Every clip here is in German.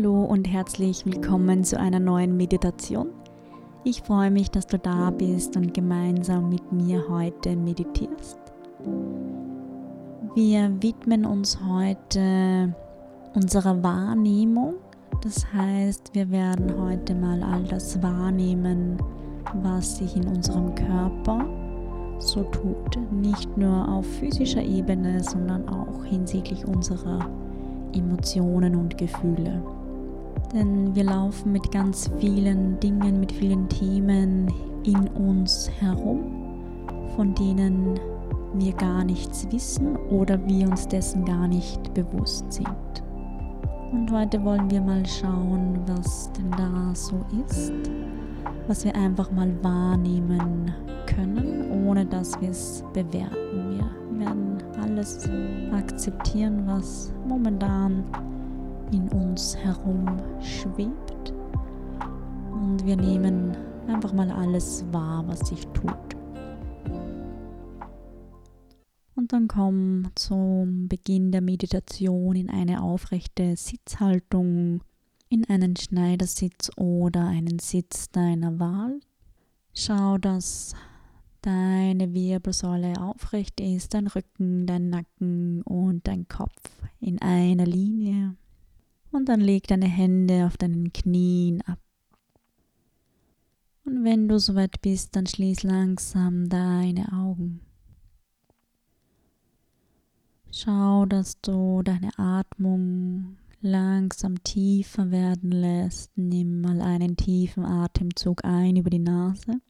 Hallo und herzlich willkommen zu einer neuen Meditation. Ich freue mich, dass du da bist und gemeinsam mit mir heute meditierst. Wir widmen uns heute unserer Wahrnehmung. Das heißt, wir werden heute mal all das wahrnehmen, was sich in unserem Körper so tut. Nicht nur auf physischer Ebene, sondern auch hinsichtlich unserer Emotionen und Gefühle. Denn wir laufen mit ganz vielen Dingen, mit vielen Themen in uns herum, von denen wir gar nichts wissen oder wir uns dessen gar nicht bewusst sind. Und heute wollen wir mal schauen, was denn da so ist, was wir einfach mal wahrnehmen können, ohne dass wir es bewerten. Wir werden alles akzeptieren, was momentan in uns herum schwebt. Und wir nehmen einfach mal alles wahr, was sich tut. Und dann komm zum Beginn der Meditation in eine aufrechte Sitzhaltung, in einen Schneidersitz oder einen Sitz deiner Wahl. Schau, dass deine Wirbelsäule aufrecht ist, dein Rücken, dein Nacken und dein Kopf in einer Linie. Und dann leg deine Hände auf deinen Knien ab. Und wenn du soweit bist, dann schließ langsam deine Augen. Schau, dass du deine Atmung langsam tiefer werden lässt. Nimm mal einen tiefen Atemzug ein über die Nase.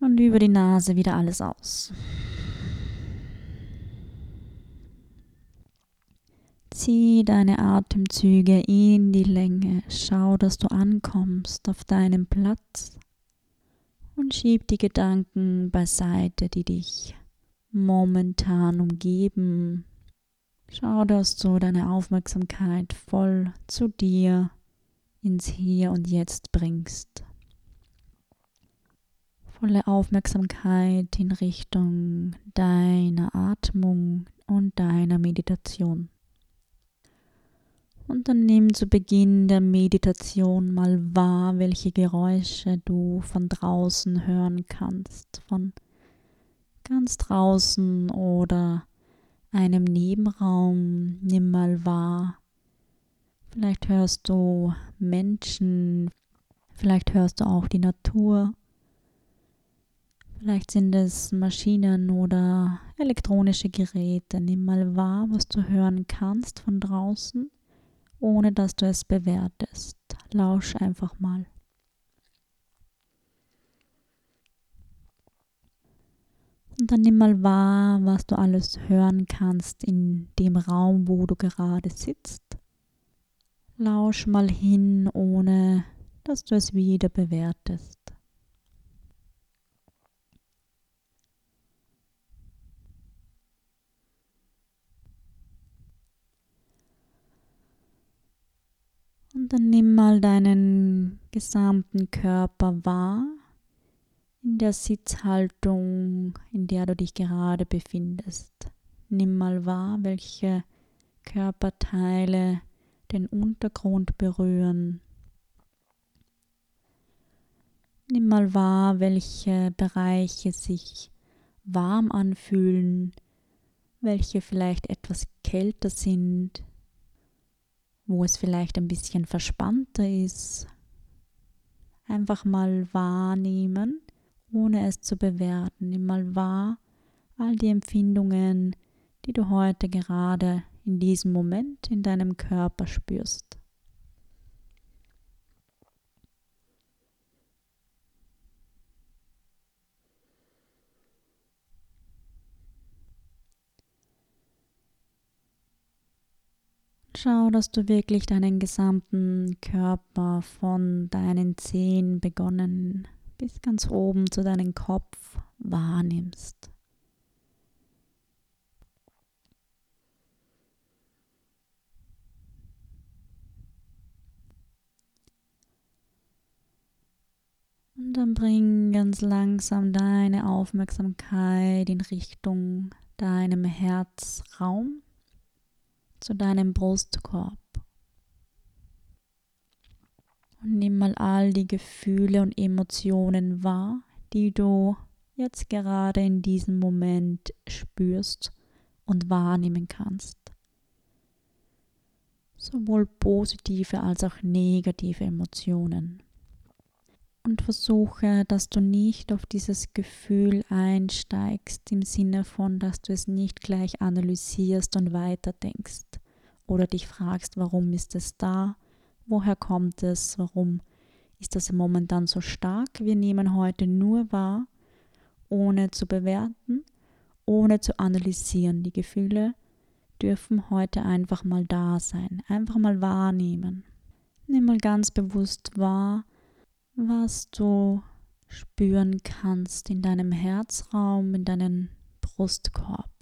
Und über die Nase wieder alles aus. Zieh deine Atemzüge in die Länge. Schau, dass du ankommst auf deinem Platz. Und schieb die Gedanken beiseite, die dich momentan umgeben. Schau, dass du deine Aufmerksamkeit voll zu dir ins Hier und Jetzt bringst volle Aufmerksamkeit in Richtung deiner Atmung und deiner Meditation. Und dann nimm zu Beginn der Meditation mal wahr, welche Geräusche du von draußen hören kannst, von ganz draußen oder einem Nebenraum. Nimm mal wahr. Vielleicht hörst du Menschen, vielleicht hörst du auch die Natur Vielleicht sind es Maschinen oder elektronische Geräte. Nimm mal wahr, was du hören kannst von draußen, ohne dass du es bewertest. Lausch einfach mal. Und dann nimm mal wahr, was du alles hören kannst in dem Raum, wo du gerade sitzt. Lausch mal hin, ohne dass du es wieder bewertest. Dann nimm mal deinen gesamten Körper wahr in der Sitzhaltung, in der du dich gerade befindest. Nimm mal wahr, welche Körperteile den Untergrund berühren. Nimm mal wahr, welche Bereiche sich warm anfühlen, welche vielleicht etwas kälter sind, wo es vielleicht ein bisschen verspannter ist. Einfach mal wahrnehmen, ohne es zu bewerten. Nimm mal wahr all die Empfindungen, die du heute gerade in diesem Moment in deinem Körper spürst. Schau, dass du wirklich deinen gesamten Körper von deinen Zehen begonnen bis ganz oben zu deinem Kopf wahrnimmst. Und dann bring ganz langsam deine Aufmerksamkeit in Richtung deinem Herzraum zu deinem Brustkorb. Und nimm mal all die Gefühle und Emotionen wahr, die du jetzt gerade in diesem Moment spürst und wahrnehmen kannst. Sowohl positive als auch negative Emotionen. Und versuche, dass du nicht auf dieses Gefühl einsteigst im Sinne von, dass du es nicht gleich analysierst und weiterdenkst oder dich fragst, warum ist es da, woher kommt es, warum ist das momentan so stark. Wir nehmen heute nur wahr, ohne zu bewerten, ohne zu analysieren. Die Gefühle dürfen heute einfach mal da sein, einfach mal wahrnehmen. Nimm mal ganz bewusst wahr, was du spüren kannst in deinem Herzraum, in deinem Brustkorb.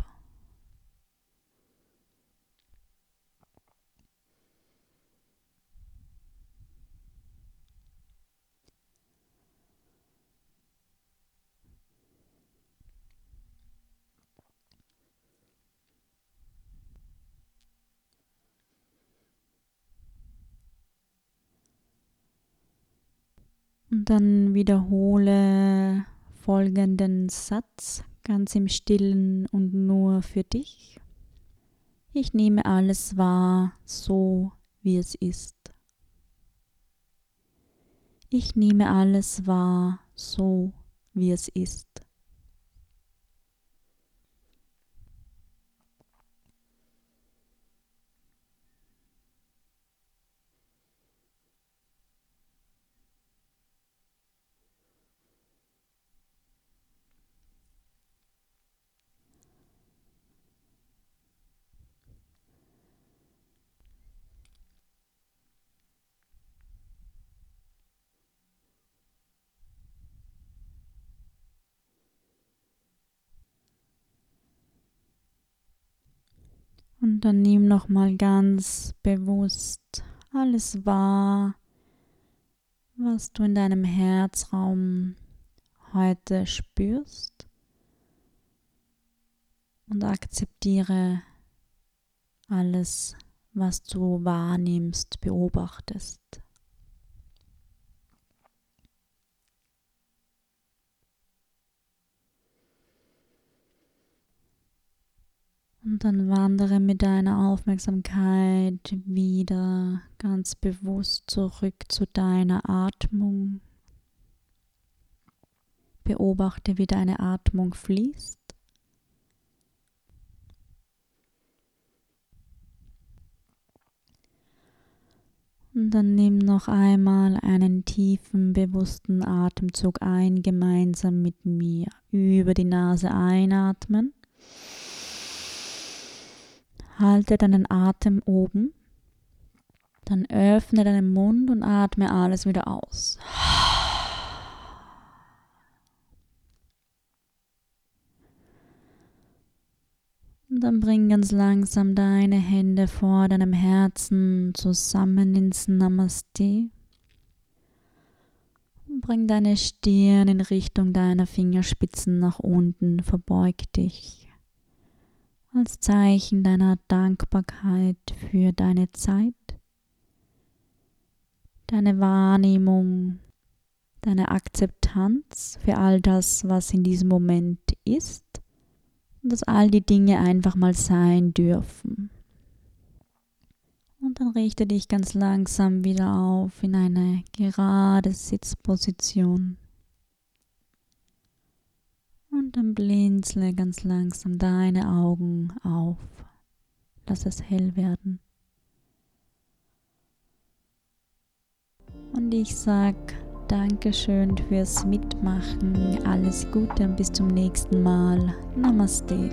Und dann wiederhole folgenden Satz ganz im stillen und nur für dich. Ich nehme alles wahr, so wie es ist. Ich nehme alles wahr, so wie es ist. Und dann nimm noch mal ganz bewusst alles wahr, was du in deinem Herzraum heute spürst und akzeptiere alles, was du wahrnimmst, beobachtest. Und dann wandere mit deiner Aufmerksamkeit wieder ganz bewusst zurück zu deiner Atmung. Beobachte, wie deine Atmung fließt. Und dann nimm noch einmal einen tiefen, bewussten Atemzug ein, gemeinsam mit mir. Über die Nase einatmen. Halte deinen Atem oben. Dann öffne deinen Mund und atme alles wieder aus. Und dann bring ganz langsam deine Hände vor deinem Herzen zusammen ins Namaste. Und bring deine Stirn in Richtung deiner Fingerspitzen nach unten. Verbeug dich als Zeichen deiner Dankbarkeit für deine Zeit, deine Wahrnehmung, deine Akzeptanz für all das, was in diesem Moment ist und dass all die Dinge einfach mal sein dürfen. Und dann richte dich ganz langsam wieder auf in eine gerade Sitzposition. Und dann blinzle ganz langsam deine Augen auf. Lass es hell werden. Und ich sag Dankeschön fürs Mitmachen. Alles Gute und bis zum nächsten Mal. Namaste.